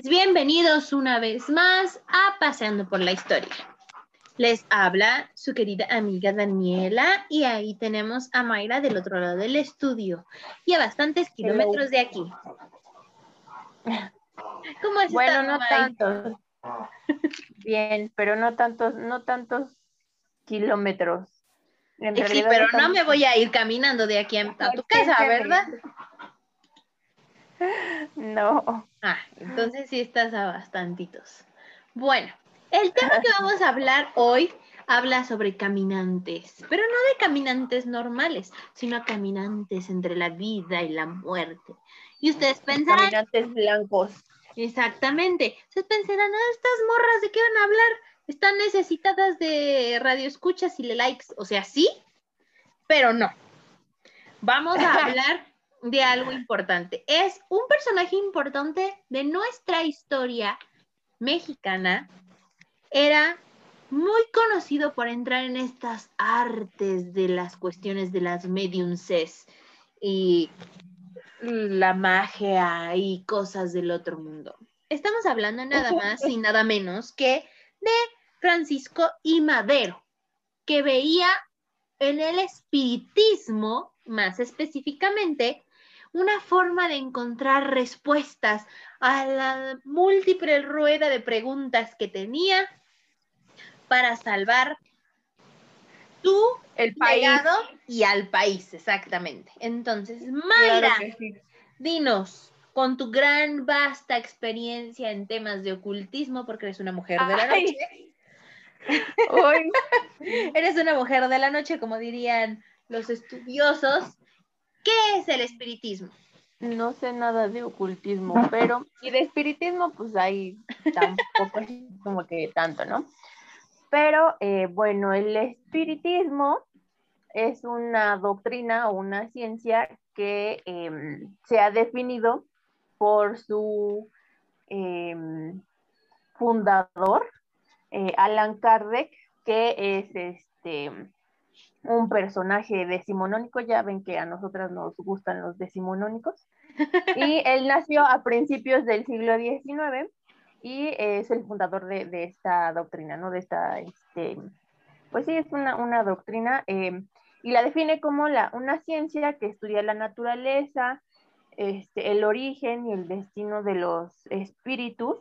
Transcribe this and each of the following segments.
Pues bienvenidos una vez más a Paseando por la Historia. Les habla su querida amiga Daniela y ahí tenemos a Mayra del otro lado del estudio y a bastantes kilómetros de aquí. ¿Cómo es Bueno, no tantos. Bien, pero no tantos, no tantos kilómetros. sí, pero no me voy a ir caminando de aquí a, tu casa, ¿verdad? No. Ah, entonces sí estás a bastantitos. Bueno, el tema que vamos a hablar hoy habla sobre caminantes, pero no de caminantes normales, sino caminantes entre la vida y la muerte. Y ustedes pensarán... Caminantes blancos. Exactamente. Ustedes pensarán, ah, estas morras de qué van a hablar, están necesitadas de radioescuchas y likes. O sea, sí, pero no. Vamos a hablar de algo importante. Es un personaje importante de nuestra historia mexicana. Era muy conocido por entrar en estas artes de las cuestiones de las mediumses y la magia y cosas del otro mundo. Estamos hablando nada más y nada menos que de Francisco y Madero, que veía en el espiritismo, más específicamente, una forma de encontrar respuestas a la múltiple rueda de preguntas que tenía para salvar tu el país y al país, exactamente. Entonces, Mayra, dinos, con tu gran, vasta experiencia en temas de ocultismo, porque eres una mujer de la noche. eres una mujer de la noche, como dirían los estudiosos. ¿Qué es el espiritismo? No sé nada de ocultismo, pero, y de espiritismo, pues hay tampoco como que tanto, ¿no? Pero eh, bueno, el espiritismo es una doctrina o una ciencia que em, se ha definido por su em, fundador, eh, Alan Kardec, que es este un personaje decimonónico, ya ven que a nosotras nos gustan los decimonónicos, y él nació a principios del siglo XIX y es el fundador de, esta doctrina, ¿no? De esta, este, pues sí, es una, doctrina eh, y la define como la, una ciencia que estudia la naturaleza, este, el origen y el destino de los espíritus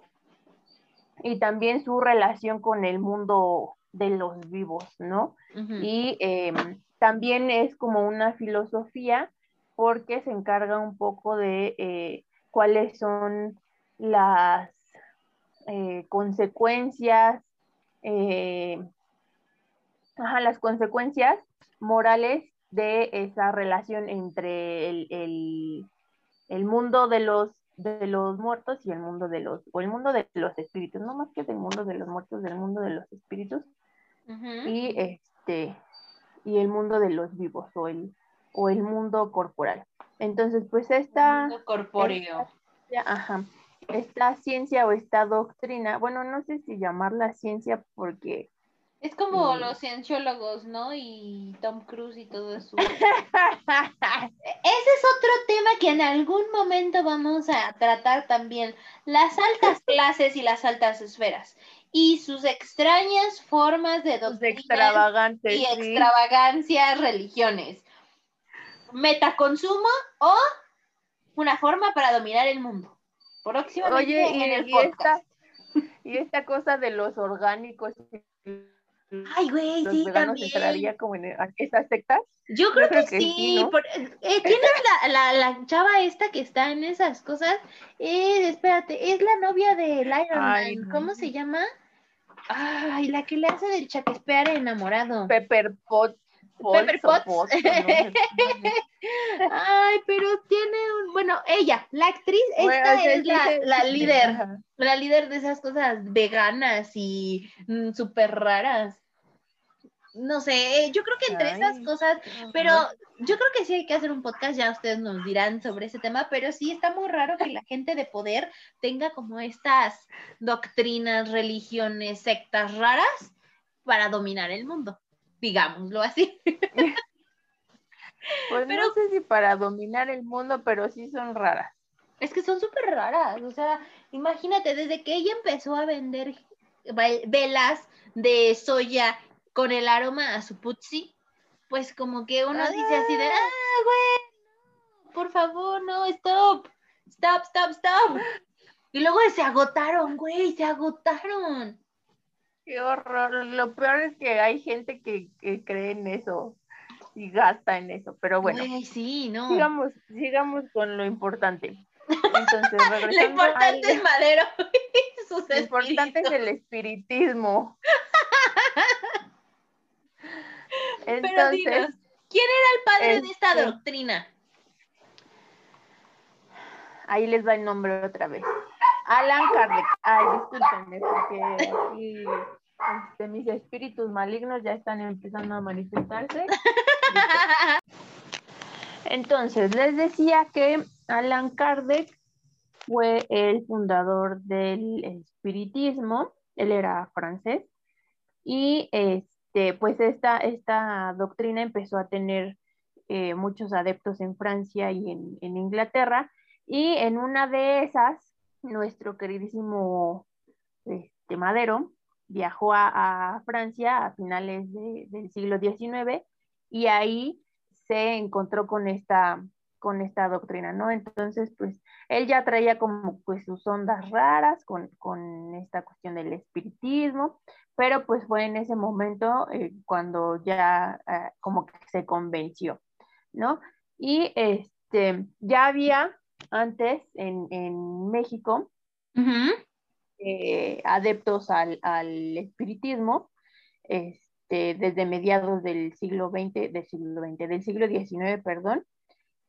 y también su relación con el mundo de los vivos, ¿no? Y em, también es como una filosofía porque se encarga un poco de eh, cuáles son las eh, consecuencias, eh, las consecuencias morales de esa relación entre el, mundo de los de los muertos y el mundo de los o el mundo de los espíritus no más que del mundo de los muertos del mundo de los espíritus y este y el mundo de los vivos o el o el mundo corporal entonces pues esta mundo corpóreo ajá esta ciencia o esta doctrina, bueno, no sé si llamarla ciencia porque... Es como los cienciólogos, ¿no? Y Tom Cruise y todo eso. Ese es otro tema que en algún momento vamos a tratar también. Las altas clases y las altas esferas. Y sus extrañas formas de doctrina y extravagancias religiones. Metaconsumo o una forma para dominar el mundo. Oye, y, Esta, y esta cosa de los orgánicos. Ay, güey, sí, también. entraría como en esas sectas? Yo creo, que, sí. Eh, ¿Tienes la, la, chava esta que está en esas cosas? Eh, espérate, es la novia de Iron Man. ¿Cómo se llama? Ay, la que le hace del chaquespear enamorado. Pepper Pot. Pepper Potts. Ay, pero tiene un, bueno, ella, la actriz, esta es la, líder, la líder de esas cosas veganas y mm, súper raras. No sé, yo creo que entre esas cosas, pero yo creo que sí hay que hacer un podcast, ya ustedes nos dirán sobre ese tema, pero sí está muy raro que la gente de poder tenga como estas doctrinas, religiones, sectas raras para dominar el mundo digámoslo así. Pues no sé si para dominar el mundo, pero sí son raras. Es que son súper raras, o sea, imagínate, desde que ella empezó a vender velas de soya con el aroma a su putzi, pues como que uno dice así de, ah, ah güey, por favor, no, stop, stop, stop, stop. Y luego se agotaron, güey, se agotaron. Qué horror. Lo peor es que hay gente que, cree en eso y gasta en eso, pero bueno. sí, no. Sigamos, sigamos con lo importante. Entonces, Lo importante es Madero. lo importante es el espiritismo. Entonces, ¿quién era el padre de esta este, doctrina? Ahí les va el nombre otra vez. Alan Kardec. Ay, discúlpenme, porque este, mis espíritus malignos ya están empezando a manifestarse. Entonces, les decía que Alan Kardec fue el fundador del espiritismo, él era francés, y este, pues esta, esta doctrina empezó a tener eh, muchos adeptos en Francia y en, en Inglaterra, y en una de esas, nuestro queridísimo este, Madero viajó a, Francia a finales del siglo XIX y ahí se encontró con esta, con esta doctrina, ¿no? Entonces, pues él ya traía como pues sus ondas raras con, esta cuestión del espiritismo, pero pues fue en ese momento eh, cuando ya eh, como que se convenció, ¿no? Y este, ya había antes en, México, eh, adeptos al, espiritismo, este, desde mediados del siglo XX, del siglo XX, del siglo XIX, perdón.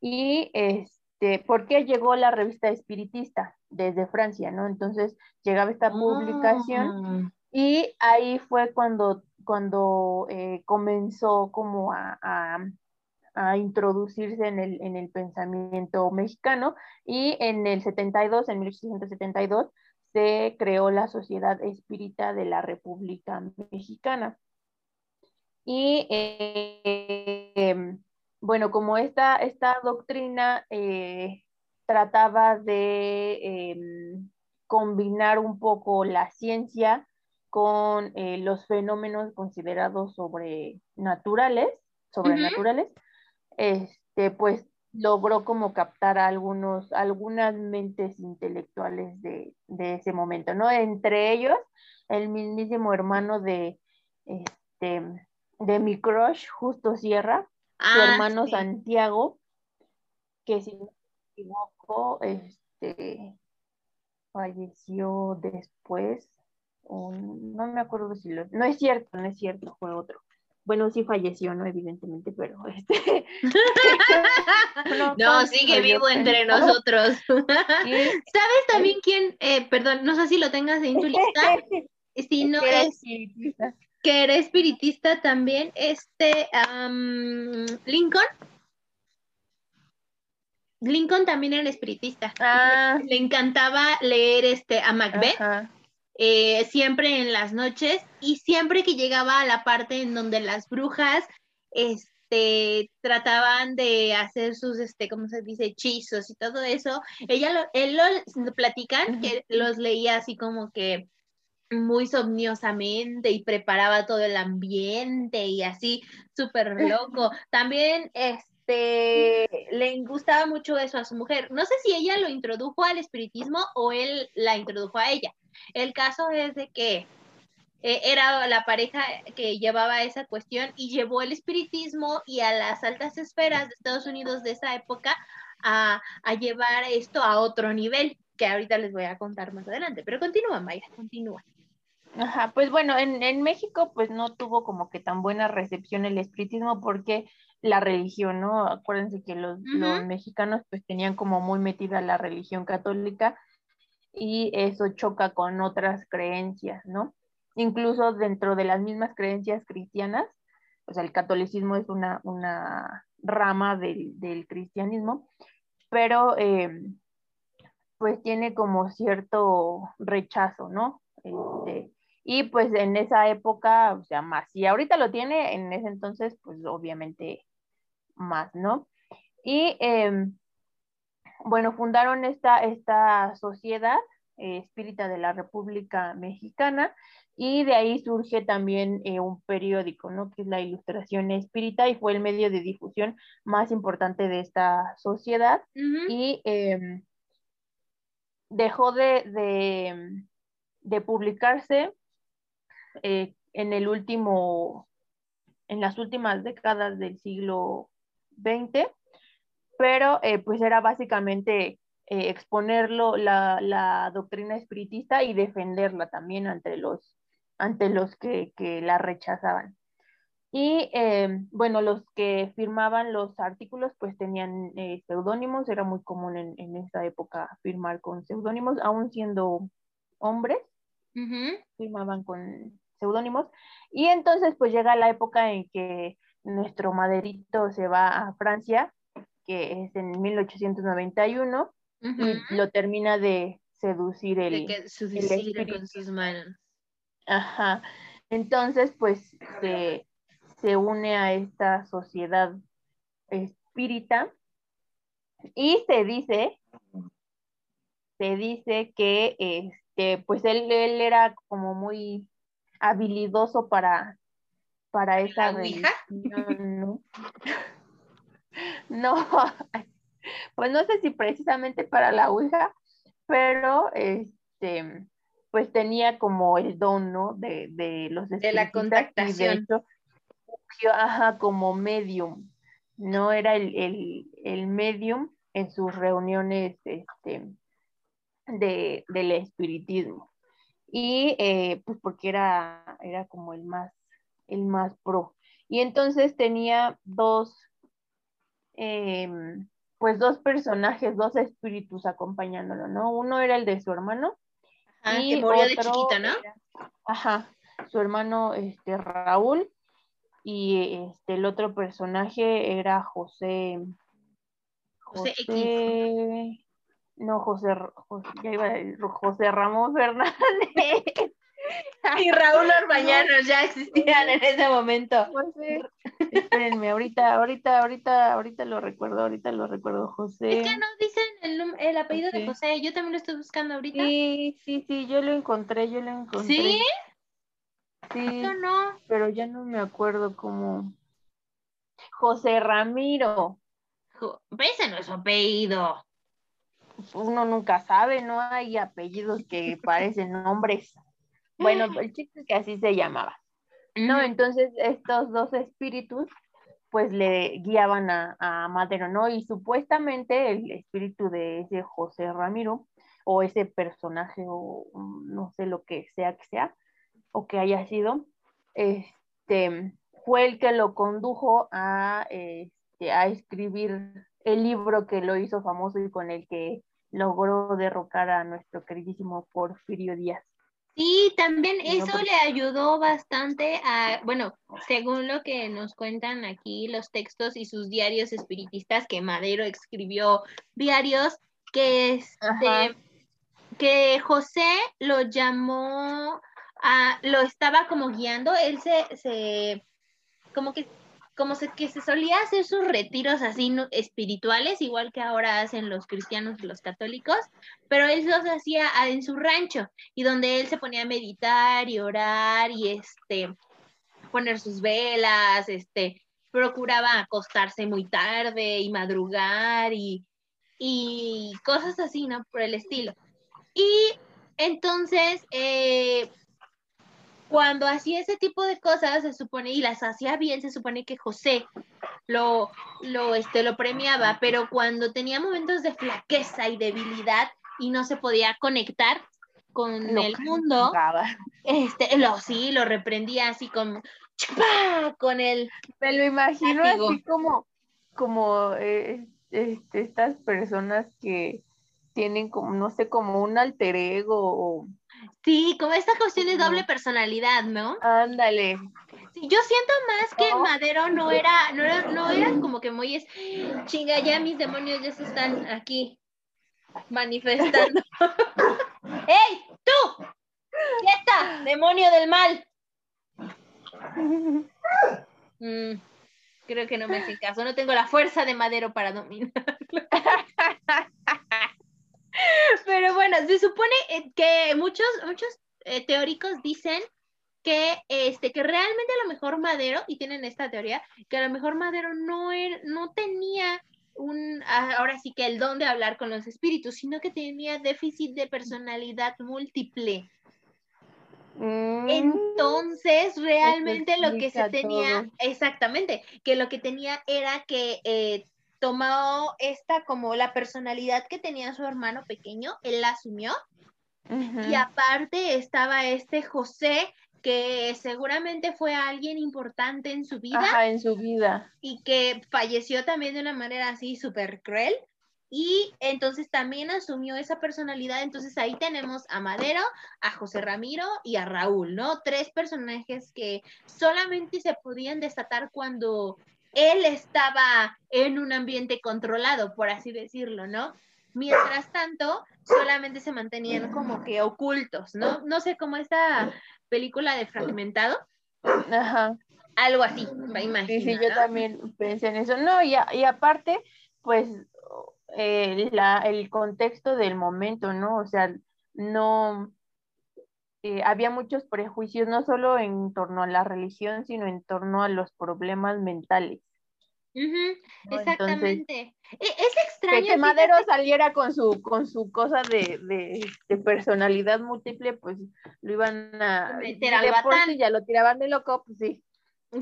Y este, ¿por qué llegó la revista espiritista? Desde Francia, ¿no? Entonces llegaba esta publicación ah. y ahí fue cuando, cuando eh, comenzó como a a introducirse en el, en el pensamiento mexicano y en el 72, en 1872, se creó la Sociedad Espírita de la República Mexicana. Y eh, bueno, como esta, esta doctrina eh, trataba de em, combinar un poco la ciencia con eh, los fenómenos considerados sobrenaturales, sobrenaturales, este, pues logró como captar a algunos, algunas mentes intelectuales de, ese momento, ¿no? Entre ellos, el mismísimo hermano de, este, de mi crush, Justo Sierra, su ah, hermano Santiago, que si no me equivoco, este, falleció después, no me acuerdo si lo, no es cierto, no es cierto, fue otro bueno, sí falleció, ¿no? Evidentemente, pero este... no, sigue vivo entre nosotros. ¿Sabes también quién, eh, perdón, no sé si lo tengas en tu lista, si no es... Que era espiritista también, este, Lincoln. Lincoln también era espiritista. Ah. Le encantaba leer este a Macbeth. Eh, siempre en las noches y siempre que llegaba a la parte en donde las brujas este, trataban de hacer sus, este, ¿cómo se dice?, hechizos y todo eso, ella lo, él lo, platican, que los leía así como que muy somniosamente y preparaba todo el ambiente y así, súper loco. También, este, le gustaba mucho eso a su mujer. No sé si ella lo introdujo al espiritismo o él la introdujo a ella, el caso es de que eh, era la pareja que llevaba esa cuestión y llevó el espiritismo y a las altas esferas de Estados Unidos de esa época a, llevar esto a otro nivel, que ahorita les voy a contar más adelante. Pero continúa, Mayra, continúa. Ajá, pues bueno, en, México pues no tuvo como que tan buena recepción el espiritismo porque la religión, ¿no? Acuérdense que los, los mexicanos pues tenían como muy metida la religión católica y eso choca con otras creencias, ¿no? Incluso dentro de las mismas creencias cristianas, o sea, el catolicismo es una, rama del, cristianismo, pero em, pues tiene como cierto rechazo, ¿no? Este, y pues en esa época, o sea, más, y ahorita lo tiene, en ese entonces, pues obviamente más, ¿no? Y em, bueno, fundaron esta, esta sociedad eh, espírita de la República Mexicana y de ahí surge también eh, un periódico, ¿no? Que es la Ilustración Espírita y fue el medio de difusión más importante de esta sociedad y em, dejó de, de, publicarse eh, en el último, en las últimas décadas del siglo XX, pero pues era básicamente eh, exponerlo, la, doctrina espiritista y defenderla también ante los, ante los que, la rechazaban. Y eh, bueno, los que firmaban los artículos pues tenían eh, seudónimos, era muy común en, en, esa época firmar con seudónimos, aún siendo hombres, firmaban con seudónimos. Y entonces pues llega la época en que nuestro maderito se va a Francia, que es en 1891, y lo termina de seducir el, de con sus manos. Ajá. Entonces, pues se, se une a esta sociedad espírita y se dice, se dice que este, pues él, él era como muy habilidoso para, para esa religión, ¿no? no, pues no sé si precisamente para la Ouija, pero este, pues tenía como el don, ¿no? De, de los De la contactación. ajá, como medium, ¿no? Era el, el, el medium en sus reuniones este, de, del espiritismo. Y eh, pues porque era, era como el más, el más pro. Y entonces tenía dos, eh, pues dos personajes, dos espíritus acompañándolo, ¿no? Uno era el de su hermano. Ajá, y que murió de chiquito, ¿no? ajá, su hermano este, Raúl y este, el otro personaje era José. José, X. No, José, José, ya iba a decir, José Ramón Fernández. y Raúl Orbañanos ya existían en ese momento. Pues espérenme, ahorita, ahorita, ahorita, ahorita lo recuerdo, ahorita lo recuerdo, José. Es que no dicen el, el apellido de José, yo también lo estoy buscando ahorita. Sí, sí, sí, yo lo encontré, yo lo encontré. ¿Sí? Sí. Yo no. Pero ya no me acuerdo cómo. José Ramiro. Ese no es su apellido. Uno nunca sabe, no hay apellidos que parecen nombres. Bueno, el chiste es que así se llamaba. No, entonces estos dos espíritus pues le guiaban a, a, Madero, ¿no? Y supuestamente el espíritu de ese José Ramiro, o ese personaje, o no sé lo que sea que sea, o que haya sido, este, fue el que lo condujo a, este, a escribir el libro que lo hizo famoso y con el que logró derrocar a nuestro queridísimo Porfirio Díaz. Sí, también eso le ayudó bastante a, bueno, según lo que nos cuentan aquí los textos y sus diarios espiritistas, que Madero escribió diarios, que este, que José lo llamó, a, lo estaba como guiando, él se, se como que como se, que se solía hacer sus retiros así espirituales, igual que ahora hacen los cristianos y los católicos, pero él los hacía en su rancho y donde él se ponía a meditar y orar y este poner sus velas, este procuraba acostarse muy tarde y madrugar y, y cosas así, ¿no? Por el estilo. Y entonces, eh, cuando hacía ese tipo de cosas, se supone, y las hacía bien, se supone que José lo, lo, este, lo premiaba, pero cuando tenía momentos de flaqueza y debilidad y no se podía conectar con el mundo, este, lo, sí, lo reprendía así como, con el... Me lo imagino así como, como eh, este, estas personas que tienen como, no sé, como un alter ego o Sí, como esta cuestión de doble personalidad, ¿no? Ándale. Sí, yo siento más que Madero no era, no era, no era como que muy es, chinga, ya mis demonios ya se están aquí manifestando. ¡Ey, tú! ¡Quieta! ¡Demonio del mal! Mm. Creo que no me hace caso, no tengo la fuerza de Madero para dominarlo. Pero bueno, se supone eh, que muchos, muchos eh, teóricos dicen que, este, que realmente a lo mejor Madero, y tienen esta teoría, que a lo mejor Madero no, era, no tenía un, ahora sí que el don de hablar con los espíritus, sino que tenía déficit de personalidad múltiple. Mm. Entonces, realmente lo que se tenía, exactamente, que lo que tenía era que eh, tomó esta como la personalidad que tenía su hermano pequeño, él la asumió. Y aparte estaba este José, que seguramente fue alguien importante en su vida. Ajá, en su vida. Y que falleció también de una manera así súper cruel. Y entonces también asumió esa personalidad. Entonces ahí tenemos a Madero, a José Ramiro y a Raúl, ¿no? Tres personajes que solamente se podían desatar cuando él estaba en un ambiente controlado, por así decirlo, ¿no? Mientras tanto, solamente se mantenían como que ocultos, ¿no? No sé cómo esta película de Fragmentado. Ajá. Algo así, me imagino. Sí, sí, yo también pensé en eso. No, y, y aparte, pues, eh, el contexto del momento, ¿no? O sea, no, eh, había muchos prejuicios, no solo en torno a la religión, sino en torno a los problemas mentales. Exactamente. E, es extraño. Que, Madero saliera con su, con su cosa de, personalidad múltiple, pues lo iban a meter al ya lo tiraban de loco, pues sí.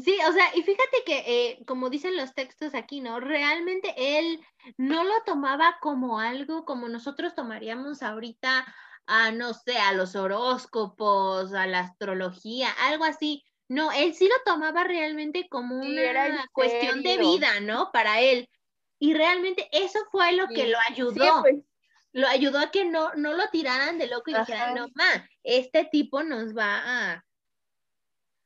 Sí, o sea, y fíjate que, eh, como dicen los textos aquí, ¿no? Realmente él no lo tomaba como algo como nosotros tomaríamos ahorita a, no sé, a los horóscopos, a la astrología, algo así. No, él sí lo tomaba realmente como una cuestión de vida, ¿no? Para él. Y realmente eso fue lo que lo ayudó. Pues. Lo ayudó a que no, no lo tiraran de loco y dijeran, no, ma, este tipo nos va a,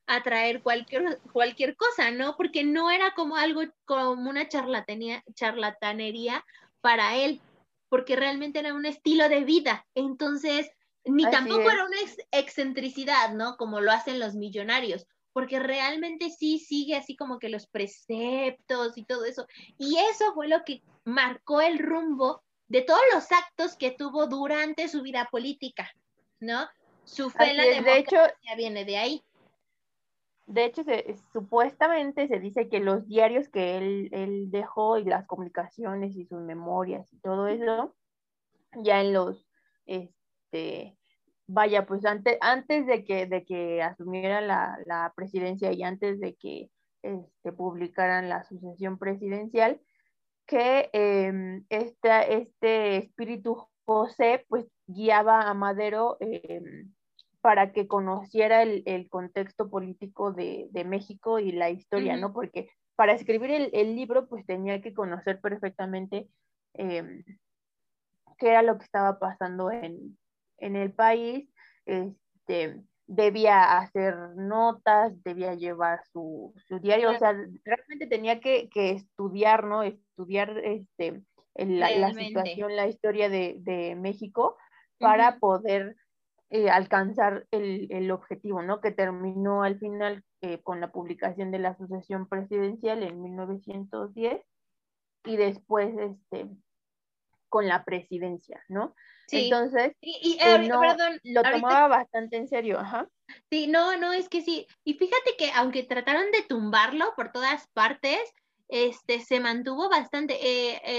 a traer cualquier, cualquier cosa, ¿no? Porque no era como algo, como una charlatanería, charlatanería para él, porque realmente era un estilo de vida. Entonces, ni tampoco era una excentricidad, ¿no? Como lo hacen los millonarios, porque realmente sí sigue así como que los preceptos y todo eso. Y eso fue lo que marcó el rumbo de todos los actos que tuvo durante su vida política, ¿no? Su fe en la democracia de hecho, viene de ahí. De hecho, supuestamente se dice que los diarios que él, dejó y las comunicaciones y sus memorias y todo eso, ya en los, este, vaya, pues antes, antes de, que, de que asumiera la, presidencia y antes de que este, publicaran la sucesión presidencial, que em, este espíritu José pues guiaba a Madero em, para que conociera el, contexto político de, México y la historia, ¿no? Porque para escribir el, libro, pues tenía que conocer perfectamente em, qué era lo que estaba pasando en, el país, este, debía hacer notas, debía llevar su, diario, o sea, realmente tenía que, estudiar, ¿no? Estudiar este, la, situación, la historia de, México para poder eh, alcanzar el, objetivo, ¿no? Que terminó al final eh, con la publicación de la sucesión presidencial en 1910 y después este, con la presidencia, ¿no? Sí. Entonces, y, eh, perdón, lo tomaba bastante en serio, ajá. Sí, no, no, es que sí. Y fíjate que aunque trataron de tumbarlo por todas partes, este, se mantuvo bastante.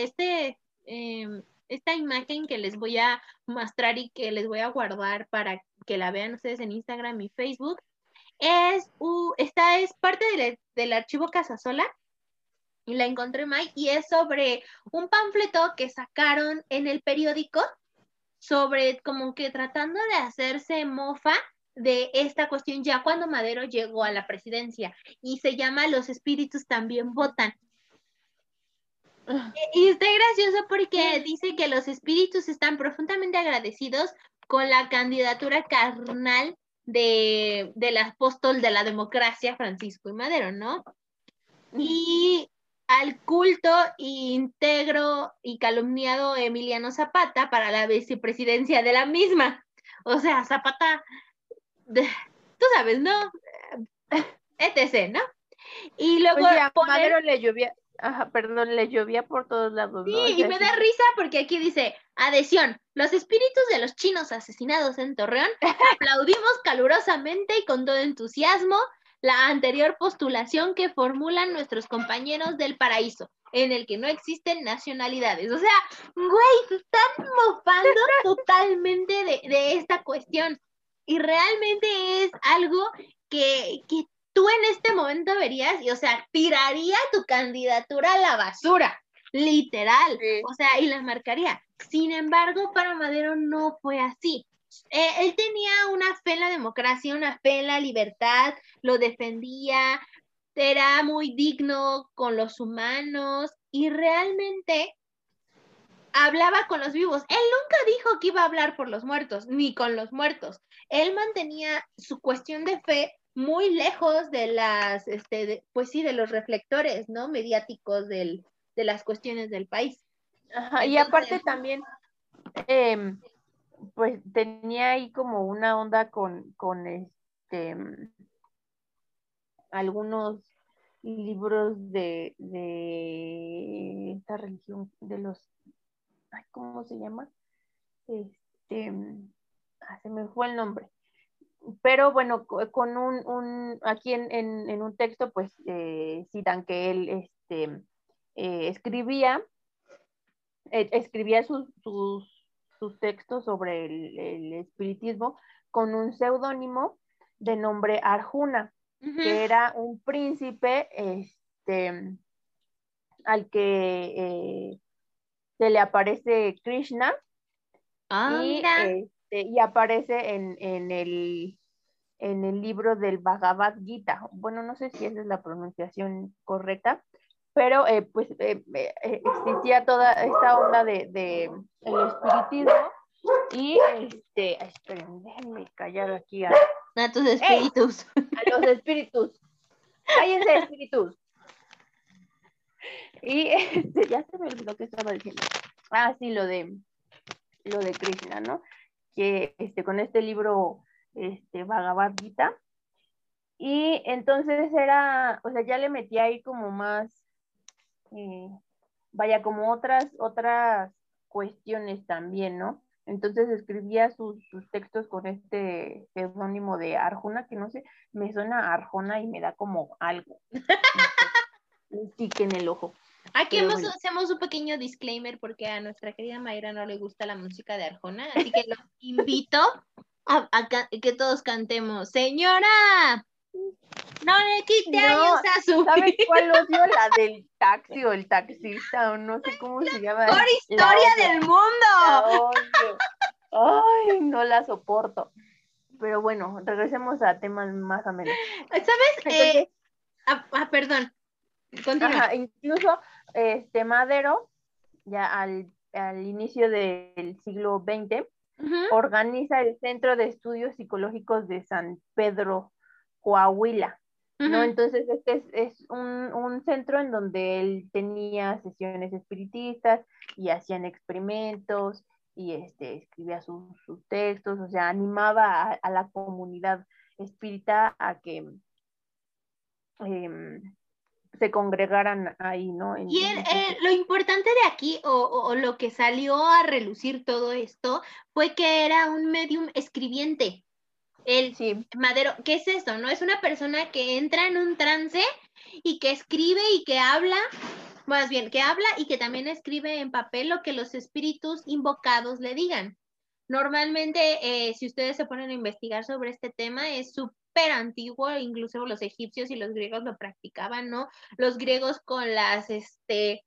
este, em, esta imagen que les voy a mostrar y que les voy a guardar para que la vean ustedes en Instagram y Facebook, es, esta es parte del, archivo Casasola y la encontré Mike y es sobre un panfleto que sacaron en el periódico sobre como que tratando de hacerse mofa de esta cuestión ya cuando Madero llegó a la presidencia y se llama Los espíritus también votan. Y está gracioso porque dice que los espíritus están profundamente agradecidos con la candidatura carnal de, del apóstol de la democracia, Francisco y Madero, ¿no? Y al culto íntegro y calumniado Emiliano Zapata para la vicepresidencia de la misma. O sea, Zapata, tú sabes, ¿no? etc., ¿no? Y luego pues Madero le llovía, ajá, perdón, le llovía por todos lados. Sí, y me da risa porque aquí dice, adhesión, los espíritus de los chinos asesinados en Torreón aplaudimos calurosamente y con todo entusiasmo la anterior postulación que formulan nuestros compañeros del paraíso, en el que no existen nacionalidades. O sea, güey, se están mofando totalmente de, de, esta cuestión. Y realmente es algo que, que tú en este momento verías, y o sea, tiraría tu candidatura a la basura, literal, o sea, y la marcaría. Sin embargo, para Madero no fue así. Eh, él tenía una fe en la democracia, una fe en la libertad, lo defendía, era muy digno con los humanos y realmente hablaba con los vivos. Él nunca dijo que iba a hablar por los muertos, ni con los muertos. Él mantenía su cuestión de fe muy lejos de las, este, pues sí, de los reflectores, ¿no? Mediáticos del, de las cuestiones del país. Ajá, y aparte también, em, pues tenía ahí como una onda con, con este, algunos libros de, de esta religión, de los, ¿cómo se llama? Este, ah, se me fue el nombre pero bueno, con un, un aquí en, en, un texto, pues eh, citan que él este, eh, escribía, eh, escribía sus, sus, textos sobre el, el, espiritismo con un seudónimo de nombre Arjuna, que era un príncipe este, al que se le aparece Krishna. Ah, y, este, y aparece en, en, el, en el libro del Bhagavad Gita. Bueno, no sé si esa es la pronunciación correcta, pero eh, pues eh, eh, existía toda esta onda de, de el espiritismo y este, esperen, déjenme callar aquí a, a tus espíritus. a los espíritus. Cállense, espíritus. Y este, ya se me olvidó que estaba diciendo. Ah, sí, lo de lo de Krishna, ¿no? que este, con este libro este, Bhagavad Gita. Y entonces era, o sea, ya le metí ahí como más, eh, vaya, como otras, otras cuestiones también, ¿no? Entonces escribía sus, textos con este seudónimo de Arjuna, que no sé, me suena Arjona y me da como algo. un tique en el ojo. Aquí hacemos un pequeño disclaimer porque a nuestra querida Mayra no le gusta la música de Arjona, así que los invito a, que todos cantemos. Señora, no le quite años a su ¿Sabes cuál odio? La del taxi o el taxista o no sé cómo se llama. Por historia del mundo. Ay, no la soporto. Pero bueno, regresemos a temas más o menos. ¿Sabes? Eh, ah, ah, perdón. Ajá, incluso este Madero, ya al, inicio del siglo XX, organiza el Centro de Estudios Psicológicos de San Pedro, Coahuila. ¿no? Entonces, este es, un, centro en donde él tenía sesiones espiritistas y hacían experimentos y este, escribía sus, textos, o sea, animaba a, la comunidad espírita a que em, se congregaran ahí, ¿no? y eh, lo importante de aquí, o, lo que salió a relucir todo esto, fue que era un medium escribiente. El sí. Madero, ¿qué es eso? ¿No? Es una persona que entra en un trance y que escribe y que habla, más bien, que habla y que también escribe en papel lo que los espíritus invocados le digan. Normalmente, eh, si ustedes se ponen a investigar sobre este tema, es súper antiguo, incluso los egipcios y los griegos lo practicaban, ¿no? Los griegos con las, este,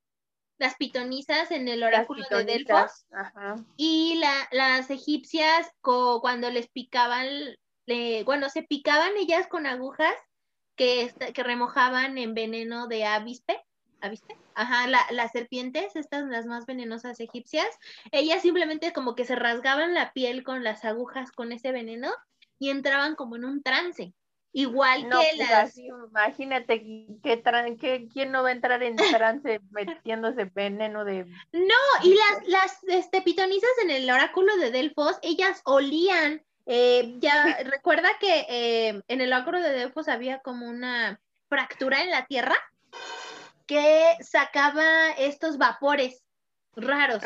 las pitonisas en el oráculo de Delfos y la, las egipcias cuando les picaban, bueno, se picaban ellas con agujas que, que remojaban en veneno de avispe, ¿avispe? Ajá, las serpientes, estas las más venenosas egipcias, ellas simplemente como que se rasgaban la piel con las agujas con ese veneno y entraban como en un trance. Igual que pues las. imagínate que, quién no va a entrar en trance metiéndose veneno de. No, y las, las este, pitonisas en el oráculo de Delfos, ellas olían. Eh, ya recuerda que eh, en el oráculo de Delfos había como una fractura en la tierra que sacaba estos vapores raros.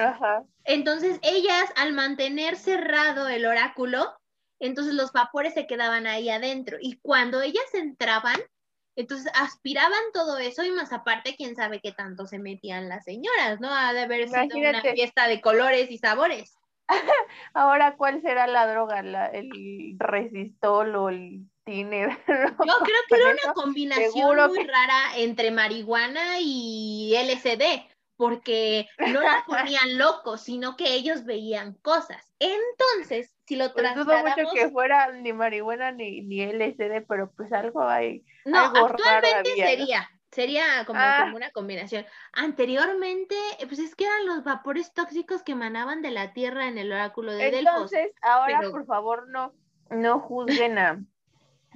Entonces ellas, al mantener cerrado el oráculo, entonces los vapores se quedaban ahí adentro. Y cuando ellas entraban, entonces aspiraban todo eso y más aparte, quién sabe qué tanto se metían las señoras, ¿no? Ha de haber sido una fiesta de colores y sabores. Ahora, ¿cuál será la droga? ¿El resistol o el tiner? Yo creo que era una combinación muy rara entre marihuana y LSD, porque no la ponían locos, sino que ellos veían cosas. Entonces, si lo pues trasladamos... mucho que fuera ni marihuana ni, ni LSD, pero pues algo hay. No, actualmente sería, sería como, ah. como, una combinación. Anteriormente, pues es que eran los vapores tóxicos que emanaban de la Tierra en el oráculo de Delfos. Entonces, ahora por favor no, no juzguen a,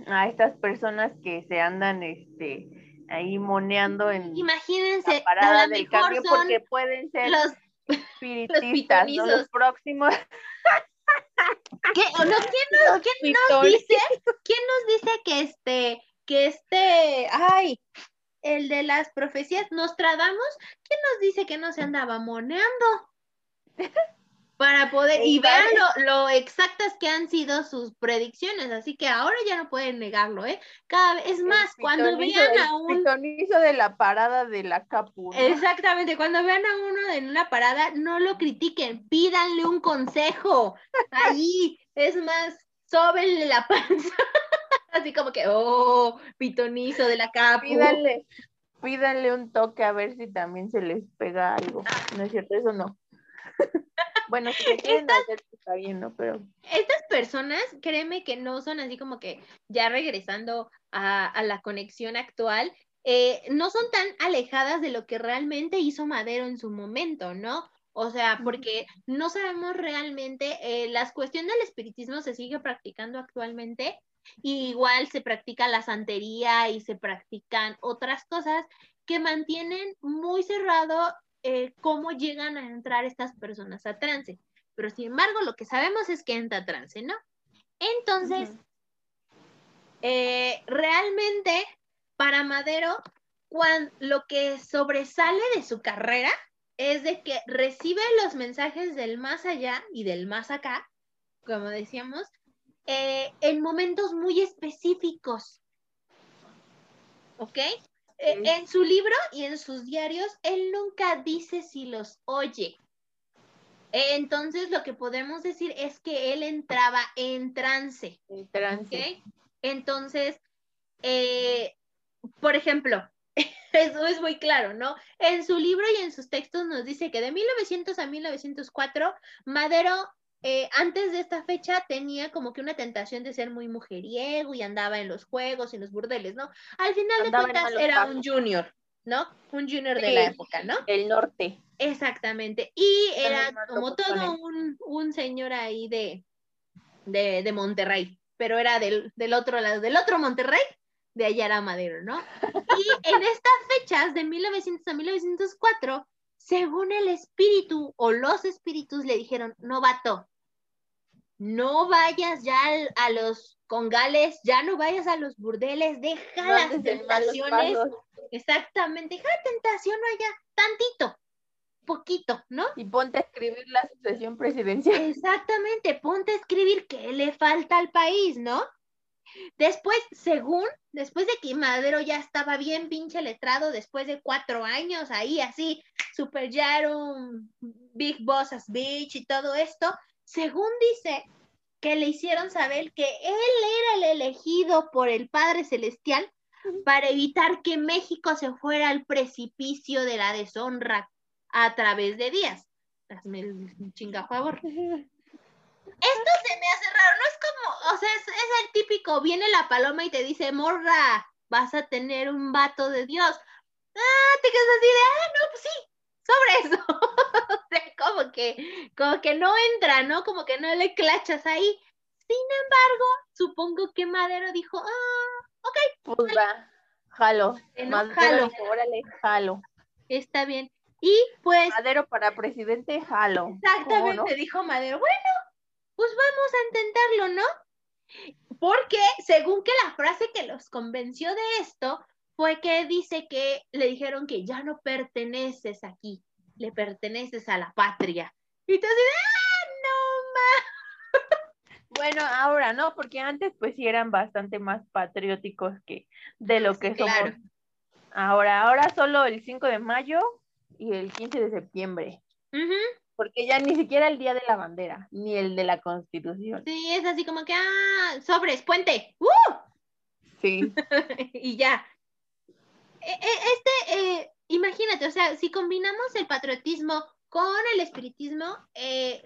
a estas personas que se andan, este ahí moneando en Imagínense, la parada del cambio porque pueden ser los, espiritistas, los, los próximos. ¿Qué, ¿quién, nos, ¿quién nos dice, quién nos dice que este, que este, ay, el de las profecías, Nostradamus, ¿quién nos dice que no se andaba moneando? para poder, y vean lo, exactas que han sido sus predicciones, así que ahora ya no pueden negarlo, ¿eh? Cada vez, es más, cuando vean a un... pitonizo de la parada de la Capu. Exactamente, cuando vean a uno en una parada, no lo critiquen, pídanle un consejo, ahí, es más, sóbenle la panza, así como que, oh, pitonizo de la Capu. Pídanle, pídanle un toque a ver si también se les pega algo, ah. no es cierto, eso no. Bueno, si quieren hacer, está bien, ¿no? Pero. Estas personas, créeme que no son así como que ya regresando a, la conexión actual, eh, no son tan alejadas de lo que realmente hizo Madero en su momento, ¿no? O sea, porque no sabemos realmente, eh, las cuestiones del espiritismo se sigue practicando actualmente, igual se practica la santería y se practican otras cosas que mantienen muy cerrado eh, cómo llegan a entrar estas personas a trance. Pero sin embargo, lo que sabemos es que entra a trance, ¿no? Entonces, eh, realmente para Madero, cuando, lo que sobresale de su carrera es de que recibe los mensajes del más allá y del más acá, como decíamos, eh, en momentos muy específicos. ¿Ok? Eh, en su libro y en sus diarios, él nunca dice si los oye. Entonces, lo que podemos decir es que él entraba en trance. En trance. Entonces, eh, por ejemplo, eso es muy claro, ¿no? En su libro y en sus textos nos dice que de 1900 a 1904, Madero eh, antes de esta fecha tenía como que una tentación de ser muy mujeriego y andaba en los juegos y en los burdeles, ¿no? Al final de cuentas era un junior, ¿no? Un junior de la época, ¿no? El norte. Exactamente. Y era como todo un, señor ahí de, de, Monterrey, pero era del, del, otro lado, del otro Monterrey, de allá era Madero, ¿no? Y en estas fechas, de 1900 a 1904, según el espíritu o los espíritus le dijeron, no vato, no vayas ya a los congales, ya no vayas a los burdeles, deja las tentaciones. Exactamente, deja la tentación allá, tantito, poquito, ¿no? Y ponte a escribir la sucesión presidencial. Exactamente, ponte a escribir qué le falta al país, ¿no? Después, según, después de que Madero ya estaba bien pinche letrado, después de cuatro años ahí así, super ya era un Big Boss as Bitch y todo esto, según dice, que le hicieron saber que él era el elegido por el Padre Celestial para evitar que México se fuera al precipicio de la deshonra a través de Díaz. Hazme un chinga favor. Esto se me hace raro, no es como, o sea, es, el típico, viene la paloma y te dice, morra, vas a tener un vato de Dios. Ah, te quedas así de, ah, no, pues sí, sobre eso. o sea, como que, como que no entra, ¿no? Como que no le clachas ahí. Sin embargo, supongo que Madero dijo, ah, ok. Pues va, jalo. Madero órale, jalo. Está bien. Y pues. Madero para presidente, jalo. Exactamente, dijo Madero. Bueno, pues vamos a intentarlo, ¿no? Porque según que la frase que los convenció de esto fue que dice que le dijeron que ya no perteneces aquí, le perteneces a la patria. Y tú ¡ah, no más! Bueno, ahora no, porque antes pues sí eran bastante más patrióticos que de lo que somos ahora. Ahora solo el 5 de mayo y el 15 de septiembre. Porque ya ni siquiera el día de la bandera, ni el de la constitución. Sí, es así como que, ah, sobres, puente. ¡Uh! Sí. y ya. E, e, este, eh, imagínate, o sea, si combinamos el patriotismo con el espiritismo, eh,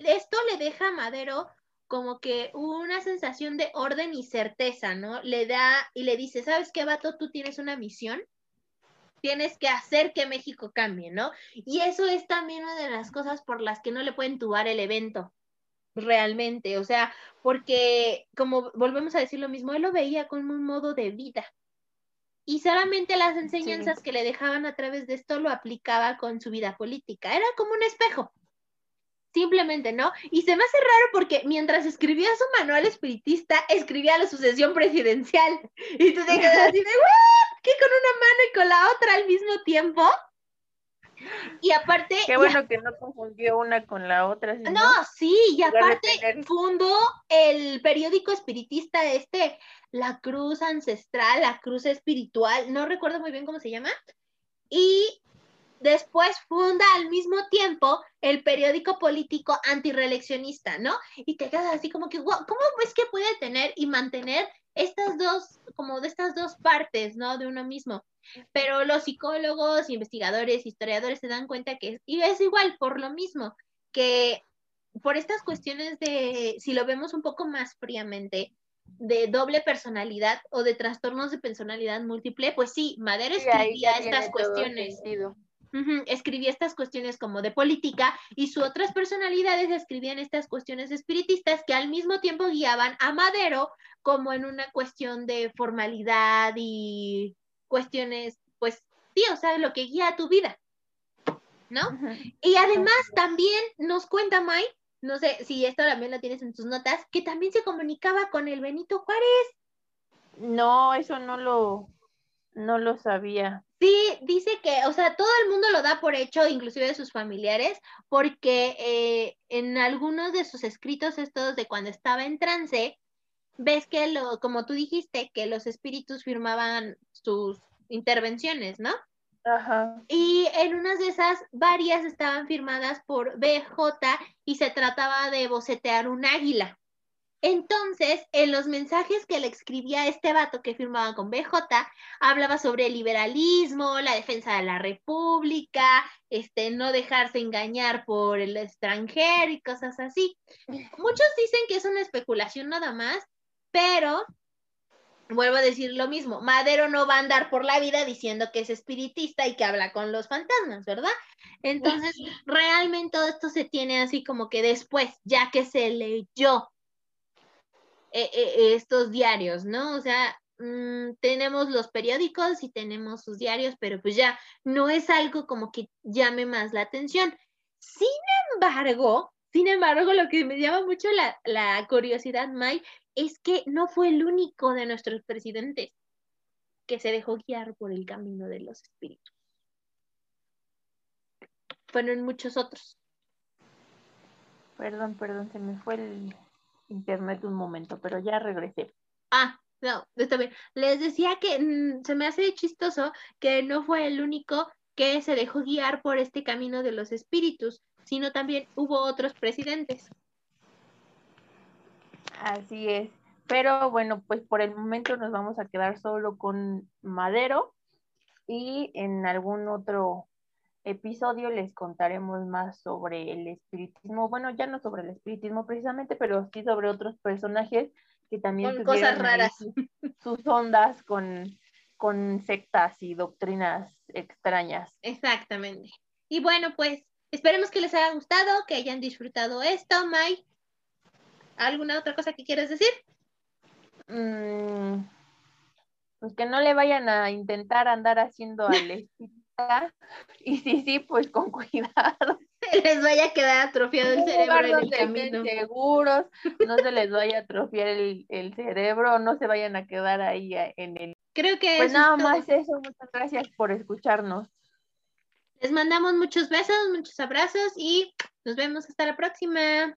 esto le deja a Madero como que una sensación de orden y certeza, ¿no? Le da y le dice, ¿sabes qué, vato? Tú tienes una misión, tienes que hacer que México cambie, ¿no? Y eso es también una de las cosas por las que no le pueden tubar el evento, realmente, o sea, porque como volvemos a decir lo mismo, él lo veía como un modo de vida, y solamente las enseñanzas que le dejaban a través de esto lo aplicaba con su vida política. Era como un espejo. Simplemente, ¿no? Y se me hace raro porque mientras escribía su manual espiritista, escribía la sucesión presidencial. Y tú te quedas así de, ¿qué con una mano y con la otra al mismo tiempo? Y aparte. Qué bueno que no confundió una con la otra. no, sí, y aparte fundó el periódico espiritista este, La Cruz Ancestral, La Cruz Espiritual, no recuerdo muy bien cómo se llama. Y después funda al mismo tiempo el periódico político antireeleccionista, ¿no? Y te quedas así como que, ¿cómo es que puede tener y mantener estas dos, como de estas dos partes, ¿no? De uno mismo. Pero los psicólogos, investigadores, historiadores se dan cuenta que, y es igual por lo mismo, que por estas cuestiones de, si lo vemos un poco más fríamente, de doble personalidad o de trastornos de personalidad múltiple, pues sí, Madero escribía estas cuestiones. Escribía estas cuestiones como de política y sus otras personalidades escribían estas cuestiones espiritistas que al mismo tiempo guiaban a Madero como en una cuestión de formalidad y cuestiones, pues sí, o sea, lo que guía a tu vida, ¿no? Y además también nos cuenta May, no sé si esto también lo tienes en tus notas, que también se comunicaba con el Benito Juárez. No, eso no lo, no lo sabía. Sí, dice que, o sea, todo el mundo lo da por hecho, inclusive de sus familiares, porque eh, en algunos de sus escritos estos de cuando estaba en trance, ves que, lo, como tú dijiste, que los espíritus firmaban sus intervenciones, ¿no? Ajá. Y en unas de esas, varias estaban firmadas por BJ y se trataba de bocetear un águila. Entonces, en los mensajes que le escribía este vato que firmaba con BJ, hablaba sobre el liberalismo, la defensa de la república, este, no dejarse engañar por el extranjero y cosas así. Muchos dicen que es una especulación nada más, pero vuelvo a decir lo mismo, Madero no va a andar por la vida diciendo que es espiritista y que habla con los fantasmas, ¿verdad? Entonces, realmente todo esto se tiene así como que después, ya que se leyó eh, eh, estos diarios, ¿no? O sea, mm, tenemos los periódicos y tenemos sus diarios, pero pues ya no es algo como que llame más la atención. Sin embargo, sin embargo, lo que me llama mucho la, la curiosidad, Mike, es que no fue el único de nuestros presidentes que se dejó guiar por el camino de los espíritus. Fueron muchos otros. Perdón, perdón, se me fue el internet un momento, pero ya regresé. Ah, no, está bien. Les decía que mm, se me hace chistoso que no fue el único que se dejó guiar por este camino de los espíritus, sino también hubo otros presidentes. Así es. Pero bueno, pues por el momento nos vamos a quedar solo con Madero y en algún otro episodio les contaremos más sobre el espiritismo. Bueno, ya no sobre el espiritismo precisamente, pero sí sobre otros personajes que también con cosas raras. Sus ondas con, con sectas y doctrinas extrañas. Exactamente. Y bueno, pues esperemos que les haya gustado, que hayan disfrutado esto, Mike. ¿Alguna otra cosa que quieras decir? Mm, pues que no le vayan a intentar andar haciendo alecita. y sí, sí, pues con cuidado. Se les vaya a quedar atrofiado el cerebro en el camino. Seguros, no se les vaya a atrofiar el, el, cerebro, no se vayan a quedar ahí en el... Creo que pues nada más eso, muchas gracias por escucharnos. Les mandamos muchos besos, muchos abrazos y nos vemos hasta la próxima.